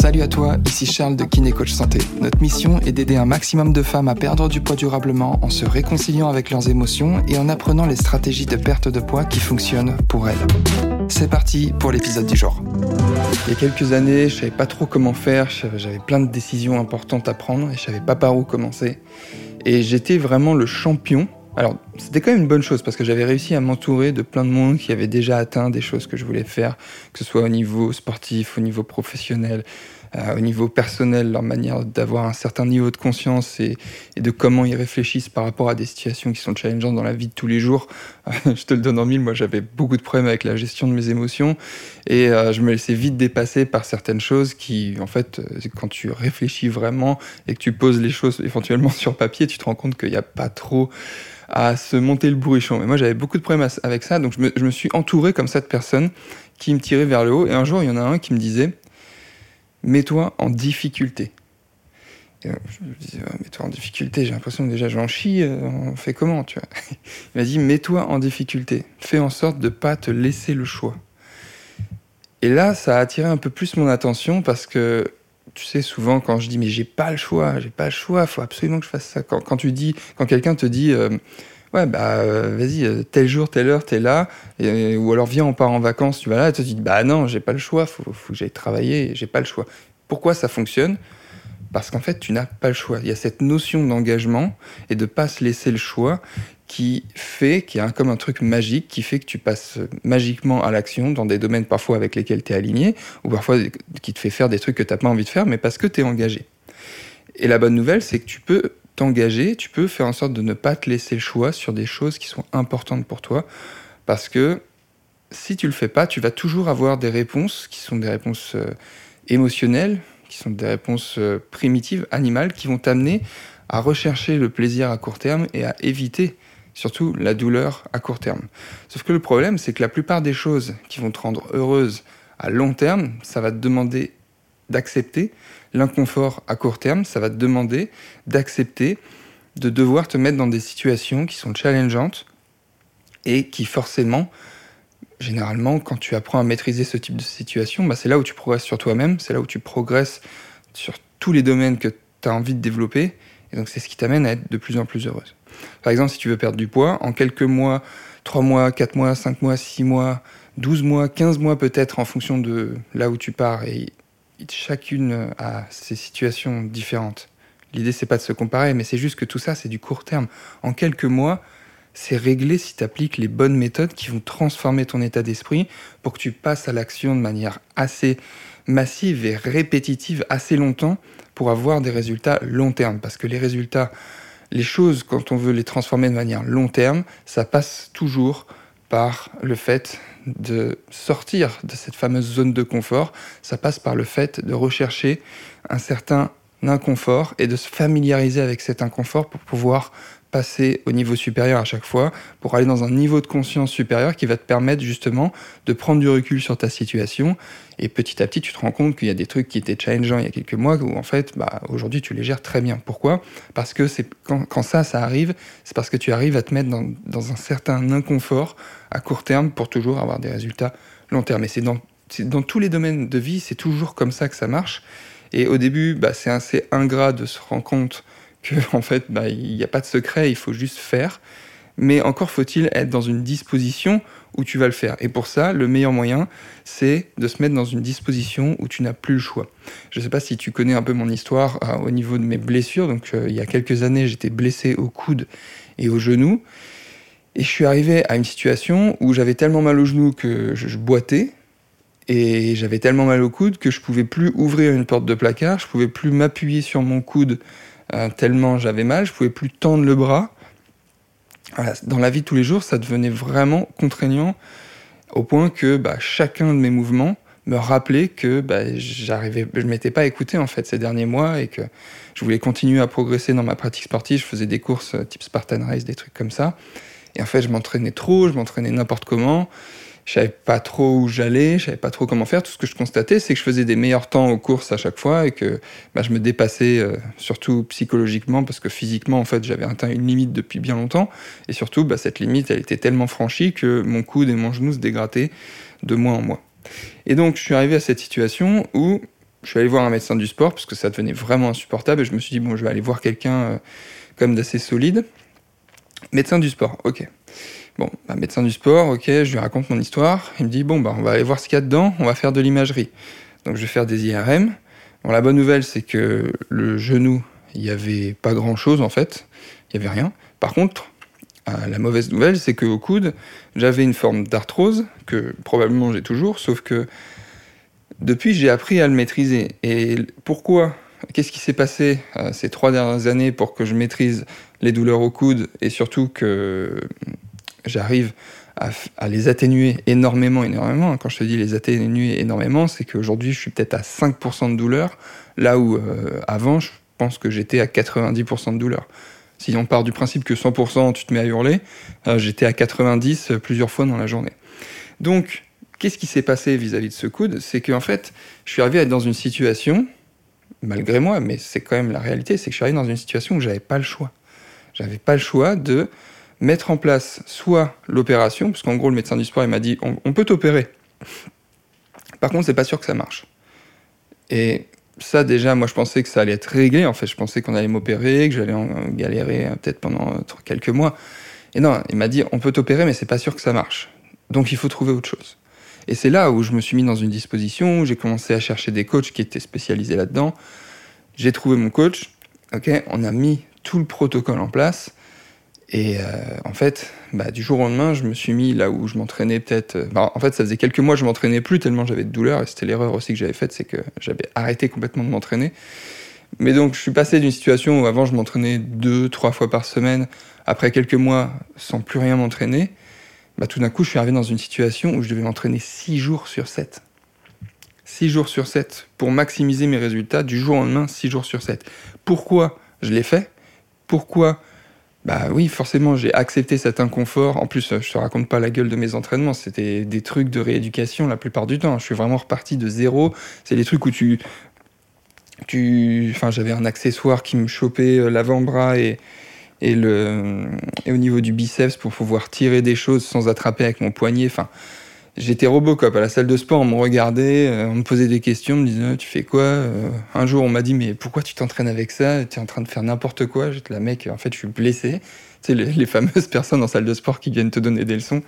Salut à toi, ici Charles de Kiné Coach Santé. Notre mission est d'aider un maximum de femmes à perdre du poids durablement en se réconciliant avec leurs émotions et en apprenant les stratégies de perte de poids qui fonctionnent pour elles. C'est parti pour l'épisode du jour. Il y a quelques années, je savais pas trop comment faire, j'avais plein de décisions importantes à prendre et je savais pas par où commencer. Et j'étais vraiment le champion alors, c'était quand même une bonne chose parce que j'avais réussi à m'entourer de plein de monde qui avait déjà atteint des choses que je voulais faire, que ce soit au niveau sportif, au niveau professionnel, euh, au niveau personnel, leur manière d'avoir un certain niveau de conscience et, de comment ils réfléchissent par rapport à des situations qui sont challengeantes dans la vie de tous les jours. je te le donne en mille, moi j'avais beaucoup de problèmes avec la gestion de mes émotions et euh, je me laissais vite dépasser par certaines choses qui, en fait, euh, quand tu réfléchis vraiment et que tu poses les choses éventuellement sur papier, tu te rends compte qu'il n'y a pas trop à se monter le bourrichon. Mais moi, j'avais beaucoup de problèmes avec ça, donc je me, suis entouré comme ça de personnes qui me tiraient vers le haut. Et un jour, il y en a un qui me disait Mets-toi en difficulté. Et je me disais Mets-toi en difficulté, j'ai l'impression que déjà j'en chie, euh, on fait comment tu vois? Il m'a dit Mets-toi en difficulté, fais en sorte de ne pas te laisser le choix. Et là, ça a attiré un peu plus mon attention parce que tu sais, souvent quand je dis mais j'ai pas le choix, j'ai pas le choix, faut absolument que je fasse ça. Quand, tu dis, quand quelqu'un te dit euh, ouais bah euh, vas-y euh, tel jour telle heure t'es là, ou alors viens on part en vacances, tu vas là, et tu te dis bah non j'ai pas le choix, faut, faut que j'aille travailler, j'ai pas le choix. Pourquoi ça fonctionne? Parce qu'en fait tu n'as pas le choix. Il y a cette notion d'engagement et de pas se laisser le choix qui fait, qui est comme un truc magique, qui fait que tu passes magiquement à l'action dans des domaines parfois avec lesquels tu es aligné, ou parfois qui te fait faire des trucs que tu n'as pas envie de faire, mais parce que tu es engagé. Et la bonne nouvelle, c'est que tu peux t'engager, tu peux faire en sorte de ne pas te laisser le choix sur des choses qui sont importantes pour toi, parce que si tu le fais pas, tu vas toujours avoir des réponses qui sont des réponses euh, émotionnelles, qui sont des réponses euh, primitives, animales, qui vont t'amener à rechercher le plaisir à court terme et à éviter surtout la douleur à court terme. Sauf que le problème, c'est que la plupart des choses qui vont te rendre heureuse à long terme, ça va te demander d'accepter l'inconfort à court terme, ça va te demander d'accepter de devoir te mettre dans des situations qui sont challengeantes et qui forcément, généralement, quand tu apprends à maîtriser ce type de situation, bah c'est là où tu progresses sur toi-même, c'est là où tu progresses sur tous les domaines que tu as envie de développer, et donc c'est ce qui t'amène à être de plus en plus heureuse. Par exemple, si tu veux perdre du poids, en quelques mois, 3 mois, 4 mois, 5 mois, 6 mois, 12 mois, 15 mois peut-être en fonction de là où tu pars et chacune a ses situations différentes. L'idée c'est pas de se comparer, mais c'est juste que tout ça c'est du court terme. En quelques mois, c'est réglé si tu appliques les bonnes méthodes qui vont transformer ton état d'esprit pour que tu passes à l'action de manière assez massive et répétitive assez longtemps pour avoir des résultats long terme. Parce que les résultats les choses, quand on veut les transformer de manière long terme, ça passe toujours par le fait de sortir de cette fameuse zone de confort, ça passe par le fait de rechercher un certain inconfort et de se familiariser avec cet inconfort pour pouvoir passer au niveau supérieur à chaque fois, pour aller dans un niveau de conscience supérieur qui va te permettre justement de prendre du recul sur ta situation. Et petit à petit, tu te rends compte qu'il y a des trucs qui étaient challengeants il y a quelques mois, où en fait, bah, aujourd'hui, tu les gères très bien. Pourquoi? Parce que c'est quand, quand, ça, ça arrive, c'est parce que tu arrives à te mettre dans, dans, un certain inconfort à court terme pour toujours avoir des résultats long terme. Et c'est dans, dans tous les domaines de vie, c'est toujours comme ça que ça marche. Et au début, bah, c'est assez ingrat de se rendre compte que en fait, bah, il n'y a pas de secret, il faut juste faire. Mais encore faut-il être dans une disposition où tu vas le faire. Et pour ça, le meilleur moyen, c'est de se mettre dans une disposition où tu n'as plus le choix. Je ne sais pas si tu connais un peu mon histoire euh, au niveau de mes blessures. Donc, euh, il y a quelques années, j'étais blessé au coude et au genou. Et je suis arrivé à une situation où j'avais tellement mal au genou que je, boitais. Et j'avais tellement mal au coude que je pouvais plus ouvrir une porte de placard, je pouvais plus m'appuyer sur mon coude tellement j'avais mal, je pouvais plus tendre le bras. Dans la vie de tous les jours, ça devenait vraiment contraignant au point que bah, chacun de mes mouvements me rappelait que bah, j'arrivais, je m'étais pas écouté en fait ces derniers mois et que je voulais continuer à progresser dans ma pratique sportive. Je faisais des courses euh, type Spartan Race, des trucs comme ça. Et en fait, je m'entraînais trop, je m'entraînais n'importe comment je savais pas trop où j'allais, je savais pas trop comment faire. Tout ce que je constatais, c'est que je faisais des meilleurs temps aux courses à chaque fois et que bah, je me dépassais euh, surtout psychologiquement parce que physiquement, en fait, j'avais atteint une limite depuis bien longtemps. Et surtout, bah, cette limite, elle était tellement franchie que mon coude et mon genou se dégrattaient de mois en mois. Et donc, je suis arrivé à cette situation où je suis allé voir un médecin du sport parce que ça devenait vraiment insupportable et je me suis dit, bon, je vais aller voir quelqu'un euh, comme d'assez solide. Médecin du sport, ok. Bon, bah, médecin du sport, ok, je lui raconte mon histoire. Il me dit, bon, bah, on va aller voir ce qu'il y a dedans, on va faire de l'imagerie. Donc, je vais faire des IRM. Bon, la bonne nouvelle, c'est que le genou, il n'y avait pas grand chose en fait. Il n'y avait rien. Par contre, euh, la mauvaise nouvelle, c'est qu'au coude, j'avais une forme d'arthrose, que probablement j'ai toujours, sauf que depuis, j'ai appris à le maîtriser. Et pourquoi Qu'est-ce qui s'est passé euh, ces trois dernières années pour que je maîtrise les douleurs au coude et surtout que j'arrive à, les atténuer énormément, énormément. Quand je te dis les atténuer énormément, c'est qu'aujourd'hui, je suis peut-être à 5% de douleur, là où euh, avant, je pense que j'étais à 90% de douleur. Si on part du principe que 100% tu te mets à hurler, euh, j'étais à 90 plusieurs fois dans la journée. Donc, Qu'est-ce qui s'est passé vis-à-vis de ce coude? C'est qu'en fait, je suis arrivé à être dans une situation, malgré moi, mais c'est quand même la réalité, c'est que je suis arrivé dans une situation où j'avais pas le choix. J'avais pas le choix de mettre en place soit l'opération, parce qu'en gros, le médecin du sport, il m'a dit on, peut t'opérer. Par contre, c'est pas sûr que ça marche. Et ça, déjà, moi, je pensais que ça allait être réglé. En fait, je pensais qu'on allait m'opérer, que j'allais galérer euh, peut-être pendant euh, quelques mois. Et non, il m'a dit on peut t'opérer, mais c'est pas sûr que ça marche. Donc, il faut trouver autre chose. Et c'est là où je me suis mis dans une disposition, où j'ai commencé à chercher des coachs qui étaient spécialisés là-dedans. J'ai trouvé mon coach, ok, on a mis tout le protocole en place. Et euh, en fait, bah, du jour au lendemain, je me suis mis là où je m'entraînais peut-être. Euh, bah, en fait, ça faisait quelques mois que je m'entraînais plus tellement j'avais de douleur. Et c'était l'erreur aussi que j'avais faite, c'est que j'avais arrêté complètement de m'entraîner. Mais donc, je suis passé d'une situation où avant je m'entraînais deux, trois fois par semaine, après quelques mois sans plus rien m'entraîner, bah, tout d'un coup, je suis arrivé dans une situation où je devais m'entraîner 6 jours sur 7. 6 jours sur 7 pour maximiser mes résultats du jour au lendemain, 6 jours sur 7. Pourquoi je l'ai fait? Pourquoi Bah oui, forcément, j'ai accepté cet inconfort. En plus, je te raconte pas la gueule de mes entraînements, c'était des trucs de rééducation la plupart du temps. Je suis vraiment reparti de zéro. C'est des trucs où tu. tu... Enfin, j'avais un accessoire qui me chopait euh, l'avant-bras et au niveau du biceps pour pouvoir tirer des choses sans attraper avec mon poignet. Enfin, j'étais Robocop à la salle de sport, on me regardait, euh, on me posait des questions, on me disait tu fais quoi euh, Un jour on m'a dit mais pourquoi tu t'entraînes avec ça? Tu es en train de faire n'importe quoi? J'étais la mec, en fait je suis blessé. Tu sais, les, fameuses personnes en salle de sport qui viennent te donner des leçons.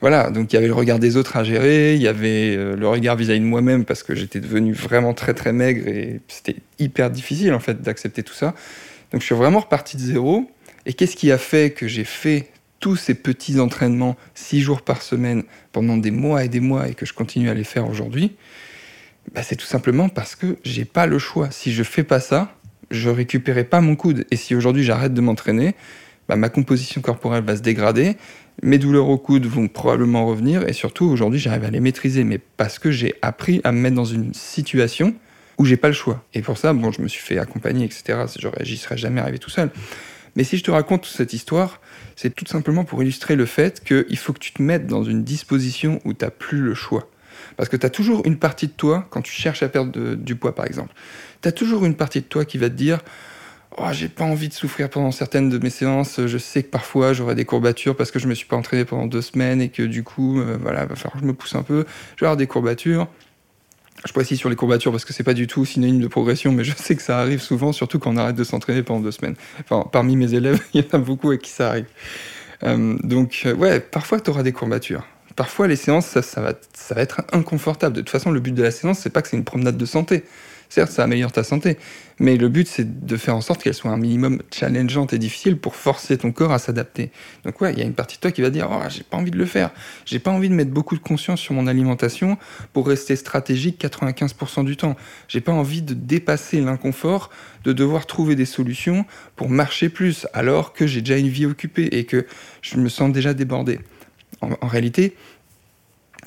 Voilà, donc il y avait le regard des autres à gérer, il y avait euh, le regard vis-à-vis de moi-même parce que j'étais devenu vraiment très très maigre et c'était hyper difficile en fait d'accepter tout ça. Donc je suis vraiment reparti de zéro. Et qu'est-ce qui a fait que j'ai fait tous ces petits entraînements six jours par semaine pendant des mois et des mois et que je continue à les faire aujourd'hui bah, C'est tout simplement parce que j'ai pas le choix. Si je fais pas ça, je récupérerai pas mon coude. Et si aujourd'hui j'arrête de m'entraîner, bah, ma composition corporelle va se dégrader, mes douleurs au coude vont probablement revenir et surtout aujourd'hui j'arrive à les maîtriser. Mais parce que j'ai appris à me mettre dans une situation où j'ai pas le choix. Et pour ça, bon, je me suis fait accompagner, etc. J'y serais jamais arrivé tout seul. Mais si je te raconte cette histoire, c'est tout simplement pour illustrer le fait qu'il faut que tu te mettes dans une disposition où tu n'as plus le choix. Parce que tu as toujours une partie de toi, quand tu cherches à perdre du poids par exemple, tu as toujours une partie de toi qui va te dire oh, j'ai pas envie de souffrir pendant certaines de mes séances, je sais que parfois j'aurai des courbatures parce que je me suis pas entraîné pendant deux semaines et que du coup, euh, voilà, va falloir que je me pousse un peu, je vais avoir des courbatures. Je précise sur les courbatures parce que c'est pas du tout synonyme de progression, mais je sais que ça arrive souvent, surtout quand on arrête de s'entraîner pendant deux semaines. Enfin, parmi mes élèves, il y en a beaucoup à qui ça arrive. Euh, donc, euh, ouais, parfois tu auras des courbatures. Parfois, les séances, ça, ça, va, ça va être inconfortable. De toute façon, le but de la séance, c'est pas que c'est une promenade de santé. Certes, ça améliore ta santé, mais le but, c'est de faire en sorte qu'elle soit un minimum challengeante et difficile pour forcer ton corps à s'adapter. Donc ouais, il y a une partie de toi qui va dire, oh, j'ai pas envie de le faire. J'ai pas envie de mettre beaucoup de conscience sur mon alimentation pour rester stratégique 95% du temps. J'ai pas envie de dépasser l'inconfort, de devoir trouver des solutions pour marcher plus, alors que j'ai déjà une vie occupée et que je me sens déjà débordé. en réalité,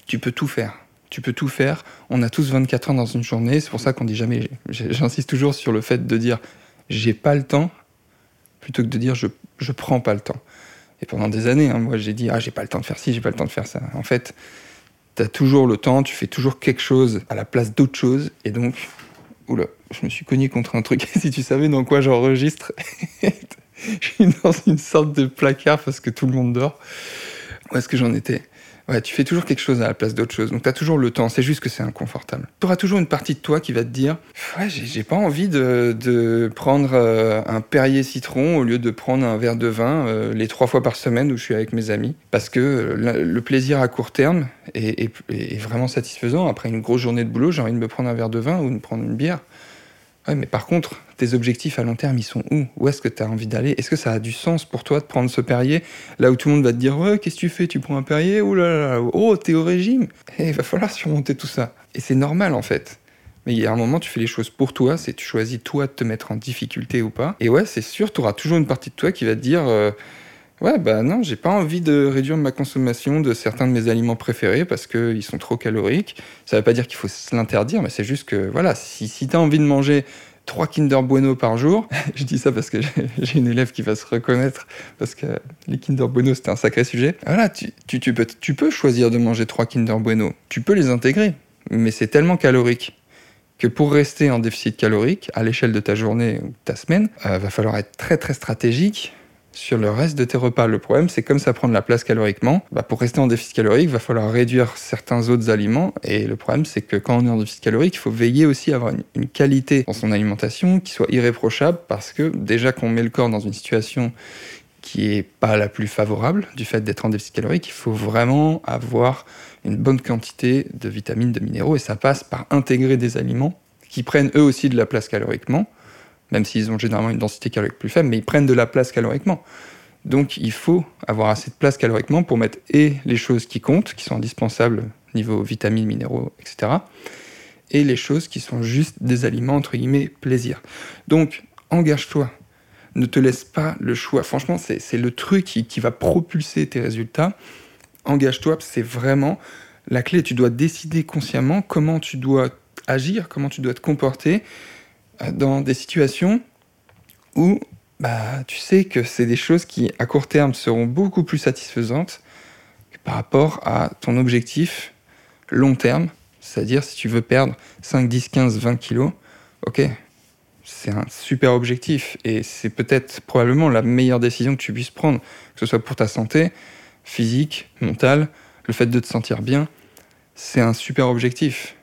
tu peux tout faire tu peux tout faire. On a tous 24 ans dans une journée. C'est pour ça qu'on dit jamais. J'insiste toujours sur le fait de dire j'ai pas le temps plutôt que de dire je, je prends pas le temps. Et pendant des années, hein, moi j'ai dit ah j'ai pas le temps de faire ci, j'ai pas le temps de faire ça. En fait, tu as toujours le temps, tu fais toujours quelque chose à la place d'autre chose. Et donc, oula, je me suis cogné contre un truc. si tu savais dans quoi j'enregistre, je suis dans une sorte de placard parce que tout le monde dort. Où est-ce que j'en étais? Ouais, tu fais toujours quelque chose à la place d'autre chose. Donc tu toujours le temps. C'est juste que c'est inconfortable. Tu auras toujours une partie de toi qui va te dire Ouais, j'ai pas envie de, prendre euh, un Perrier citron au lieu de prendre un verre de vin euh, les trois fois par semaine où je suis avec mes amis. Parce que le, plaisir à court terme est, est, vraiment satisfaisant. Après une grosse journée de boulot, j'ai envie de me prendre un verre de vin ou de prendre une bière. Ouais, mais par contre, tes objectifs à long terme, ils sont où? Où est-ce que tu as envie d'aller? Est-ce que ça a du sens pour toi de prendre ce Perrier? Là où tout le monde va te dire Ouais, qu'est-ce que tu fais? Tu prends un Perrier? Oh là là, oh, t'es au régime. Et il va falloir surmonter tout ça. Et c'est normal en fait. Mais il y a un moment, tu fais les choses pour toi, c'est tu choisis toi de te mettre en difficulté ou pas. Et ouais, c'est sûr, tu auras toujours une partie de toi qui va te dire euh, Ouais, bah non, j'ai pas envie de réduire ma consommation de certains de mes aliments préférés parce qu'ils sont trop caloriques. Ça veut pas dire qu'il faut se l'interdire, mais c'est juste que, voilà, si, si tu as envie de manger trois Kinder Bueno par jour, je dis ça parce que j'ai une élève qui va se reconnaître, parce que les Kinder Bueno, c'était un sacré sujet. Voilà, tu, peux, choisir de manger trois Kinder Bueno, tu peux les intégrer, mais c'est tellement calorique que pour rester en déficit calorique à l'échelle de ta journée ou de ta semaine, euh, va falloir être très très stratégique sur le reste de tes repas. Le problème, c'est comme ça prend de la place caloriquement, bah pour rester en déficit calorique, il va falloir réduire certains autres aliments. Et le problème, c'est que quand on est en déficit calorique, il faut veiller aussi à avoir une, qualité dans son alimentation qui soit irréprochable parce que déjà qu'on met le corps dans une situation qui est pas la plus favorable du fait d'être en déficit calorique, il faut vraiment avoir une bonne quantité de vitamines, de minéraux, et ça passe par intégrer des aliments qui prennent eux aussi de la place caloriquement, même s'ils ont généralement une densité calorique plus faible, mais ils prennent de la place caloriquement. Donc il faut avoir assez de place caloriquement pour mettre et les choses qui comptent, qui sont indispensables niveau vitamines, minéraux, etc., et les choses qui sont juste des aliments, entre guillemets, plaisir. Donc engage-toi, ne te laisse pas le choix. Franchement, c'est le truc qui, qui, va propulser tes résultats. Engage-toi, c'est vraiment la clé. Tu dois décider consciemment comment tu dois agir, comment tu dois te comporter dans des situations où bah, tu sais que c'est des choses qui, à court terme, seront beaucoup plus satisfaisantes par rapport à ton objectif long terme. C'est-à-dire, si tu veux perdre 5, 10, 15, 20 kilos, ok, c'est un super objectif et c'est peut-être probablement la meilleure décision que tu puisses prendre, que ce soit pour ta santé physique, mentale, le fait de te sentir bien, c'est un super objectif.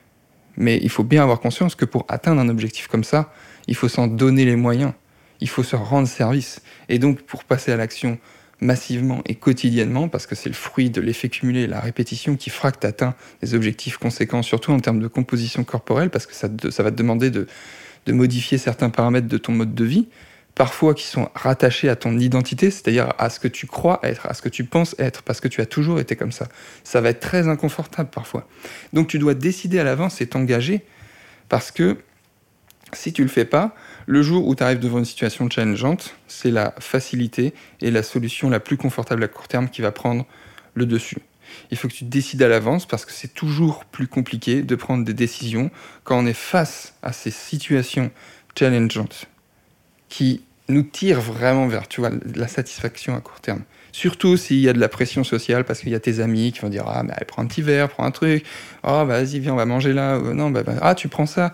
Mais il faut bien avoir conscience que pour atteindre un objectif comme ça, il faut s'en donner les moyens. Il faut se rendre service. Et donc, pour passer à l'action massivement et quotidiennement, parce que c'est le fruit de l'effet cumulé, la répétition qui fera que tu atteins des objectifs conséquents, surtout en termes de composition corporelle, parce que ça, ça va te demander de, de modifier certains paramètres de ton mode de vie, parfois qui sont rattachés à ton identité, c'est-à-dire à ce que tu crois être, à ce que tu penses être, parce que tu as toujours été comme ça. Ça va être très inconfortable parfois. Donc tu dois décider à l'avance et t'engager, parce que si tu le fais pas, le jour où tu arrives devant une situation challengeante, c'est la facilité et la solution la plus confortable à court terme qui va prendre le dessus. Il faut que tu décides à l'avance parce que c'est toujours plus compliqué de prendre des décisions quand on est face à ces situations challengeantes qui nous tirent vraiment vers tu vois, la satisfaction à court terme. Surtout s'il y a de la pression sociale parce qu'il y a tes amis qui vont dire Ah, mais prends un petit verre, prends un truc. Oh, vas-y, viens, on va manger là. non, bah, bah, ah, tu prends ça.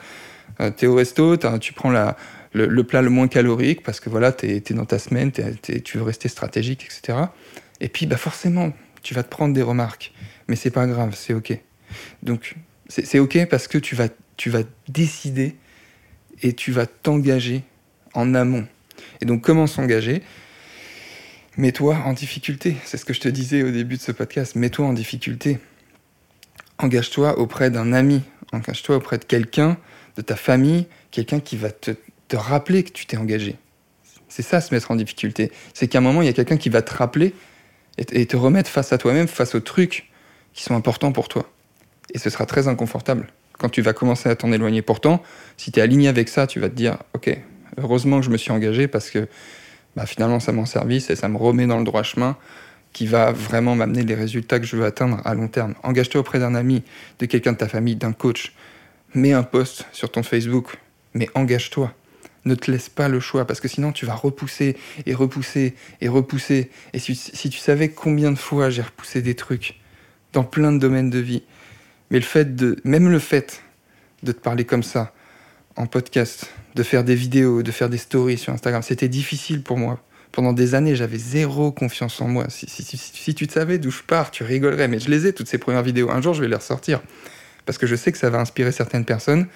Euh, t'es au resto, tu prends la, le, plat le moins calorique parce que voilà, t'es es dans ta semaine, tu veux rester stratégique, etc. Et puis, bah, forcément, tu vas te prendre des remarques. Mais c'est pas grave, c'est OK. Donc, c'est OK parce que tu vas, tu vas décider et tu vas t'engager en amont. Et donc, comment s'engager? Mets-toi en difficulté. C'est ce que je te disais au début de ce podcast. Mets-toi en difficulté. Engage-toi auprès d'un ami. Engage-toi auprès de quelqu'un, de ta famille, quelqu'un qui va te, te rappeler que tu t'es engagé. C'est ça, se mettre en difficulté. C'est qu'à un moment, il y a quelqu'un qui va te rappeler et, te remettre face à toi-même, face aux trucs qui sont importants pour toi. Et ce sera très inconfortable. Quand tu vas commencer à t'en éloigner, pourtant, si tu es aligné avec ça, tu vas te dire, ok, heureusement que je me suis engagé parce que bah, finalement ça m'en service et ça me remet dans le droit chemin qui va vraiment m'amener les résultats que je veux atteindre à long terme. Engage-toi auprès d'un ami, de quelqu'un de ta famille, d'un coach. Mets un post sur ton Facebook, mais engage-toi. Ne te laisse pas le choix parce que sinon tu vas repousser et repousser et repousser. Et si, si tu savais combien de fois j'ai repoussé des trucs dans plein de domaines de vie, mais le fait de, même le fait de te parler comme ça en podcast, de faire des vidéos, de faire des stories sur Instagram. C'était difficile pour moi Pendant des années, j'avais zéro confiance en moi. Si, si, tu savais d'où je pars, tu rigolerais. Mais je les ai, toutes ces premières vidéos. Un jour, je vais les ressortir. Parce que je sais que ça va inspirer certaines personnes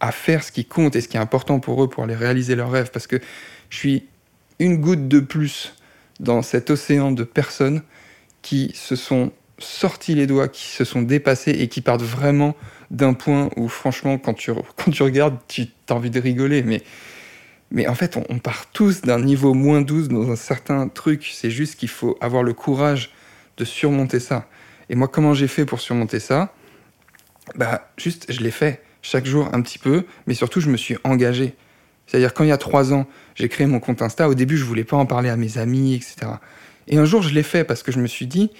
à faire ce qui compte et ce qui est important pour eux pour aller réaliser leurs rêves. Parce que je suis une goutte de plus dans cet océan de personnes qui se sont sortis les doigts, qui se sont dépassés et qui partent vraiment d'un point où, franchement, quand tu, quand tu regardes, tu as envie de rigoler. Mais, mais en fait, on, part tous d'un niveau moins 12 dans un certain truc. C'est juste qu'il faut avoir le courage de surmonter ça. Et moi, comment j'ai fait pour surmonter ça? Bah, juste, je l'ai fait. Chaque jour, un petit peu. Mais surtout, je me suis engagé. C'est-à-dire, quand il y a trois ans, j'ai créé mon compte Insta, au début, je voulais pas en parler à mes amis, etc. Et un jour, je l'ai fait parce que je me suis dit,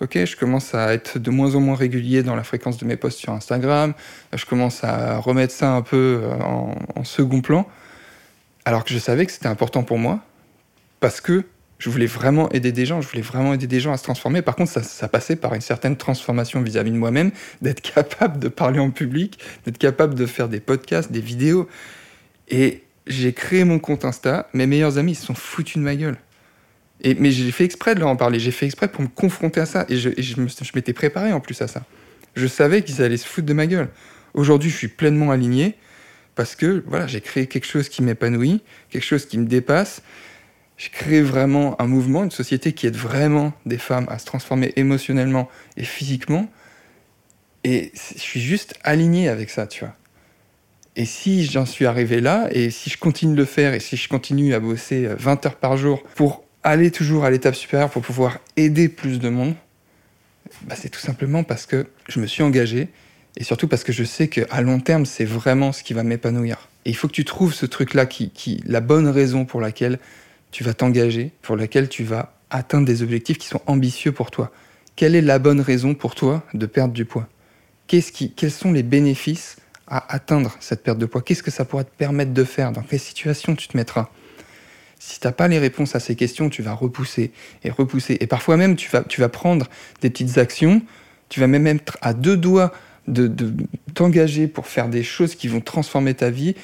ok, je commence à être de moins en moins régulier dans la fréquence de mes posts sur Instagram, je commence à remettre ça un peu euh, en, second plan, alors que je savais que c'était important pour moi, parce que je voulais vraiment aider des gens, je voulais vraiment aider des gens à se transformer. Par contre, ça, passait par une certaine transformation vis-à-vis de moi-même, d'être capable de parler en public, d'être capable de faire des podcasts, des vidéos. Et j'ai créé mon compte Insta, mes meilleurs amis se sont foutus de ma gueule mais j'ai fait exprès de leur en parler, j'ai fait exprès pour me confronter à ça. Et je, m'étais préparé en plus à ça. Je savais qu'ils allaient se foutre de ma gueule. Aujourd'hui, je suis pleinement aligné parce que voilà, j'ai créé quelque chose qui m'épanouit, quelque chose qui me dépasse. J'ai créé vraiment un mouvement, une société qui aide vraiment des femmes à se transformer émotionnellement et physiquement. Et je suis juste aligné avec ça, tu vois. Et si j'en suis arrivé là, et si je continue de le faire, et si je continue à bosser 20 heures par jour pour aller toujours à l'étape supérieure pour pouvoir aider plus de monde, bah, c'est tout simplement parce que je me suis engagé et surtout parce que je sais qu'à long terme, c'est vraiment ce qui va m'épanouir. Et il faut que tu trouves ce truc-là, qui, qui, la bonne raison pour laquelle tu vas t'engager, pour laquelle tu vas atteindre des objectifs qui sont ambitieux pour toi. Quelle est la bonne raison pour toi de perdre du poids? Qui, Quels sont les bénéfices à atteindre cette perte de poids? Qu'est-ce que ça pourrait te permettre de faire? Dans quelle situation tu te mettras? Si tu n'as pas les réponses à ces questions, tu vas repousser et repousser. Et parfois même, tu vas, tu vas prendre des petites actions, tu vas même être à deux doigts de, t'engager pour faire des choses qui vont transformer ta vie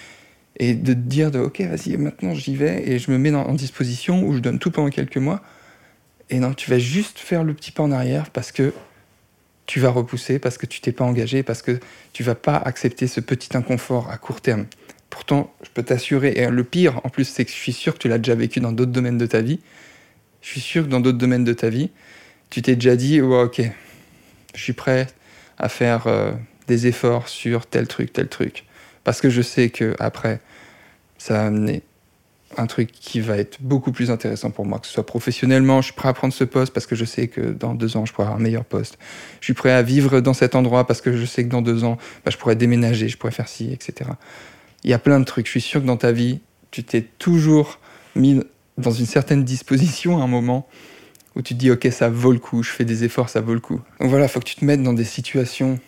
et de te dire de ok, vas-y, maintenant j'y vais et je me mets en disposition ou je donne tout pendant quelques mois. Et non, tu vas juste faire le petit pas en arrière parce que tu vas repousser, parce que tu t'es pas engagé, parce que tu vas pas accepter ce petit inconfort à court terme. Pourtant, je peux t'assurer, et le pire en plus, c'est que je suis sûr que tu l'as déjà vécu dans d'autres domaines de ta vie. Je suis sûr que dans d'autres domaines de ta vie, tu t'es déjà dit, ok, je suis prêt à faire euh, des efforts sur tel truc, tel truc. Parce que je sais que après, ça va amener un truc qui va être beaucoup plus intéressant pour moi, que ce soit professionnellement, je suis prêt à prendre ce poste parce que je sais que dans deux ans, je pourrai avoir un meilleur poste. Je suis prêt à vivre dans cet endroit parce que je sais que dans deux ans, bah, je pourrais déménager, je pourrais faire ci, etc. Il y a plein de trucs. Je suis sûr que dans ta vie, tu t'es toujours mis dans une certaine disposition à un moment où tu te dis ok ça vaut le coup, je fais des efforts, ça vaut le coup. Donc voilà, il faut que tu te mettes dans des situations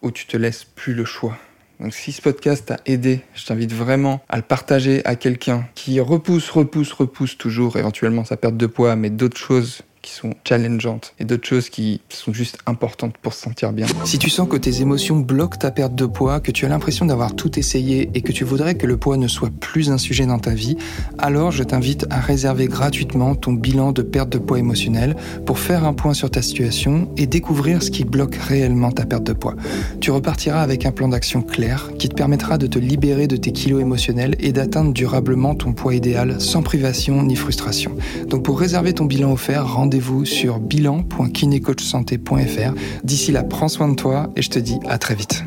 où tu te laisses plus le choix. Donc si ce podcast t'a aidé, je t'invite vraiment à le partager à quelqu'un qui repousse, repousse, repousse toujours éventuellement sa perte de poids, mais d'autres choses qui sont challengeantes et d'autres choses qui sont juste importantes pour se sentir bien. Si tu sens que tes émotions bloquent ta perte de poids, que tu as l'impression d'avoir tout essayé et que tu voudrais que le poids ne soit plus un sujet dans ta vie, alors je t'invite à réserver gratuitement ton bilan de perte de poids émotionnel pour faire un point sur ta situation et découvrir ce qui bloque réellement ta perte de poids. Tu repartiras avec un plan d'action clair qui te permettra de te libérer de tes kilos émotionnels et d'atteindre durablement ton poids idéal sans privation ni frustration. Donc pour réserver ton bilan offert, rendez rendez-vous sur bilan.kinecoachsanté.fr. D'ici là, prends soin de toi et je te dis à très vite.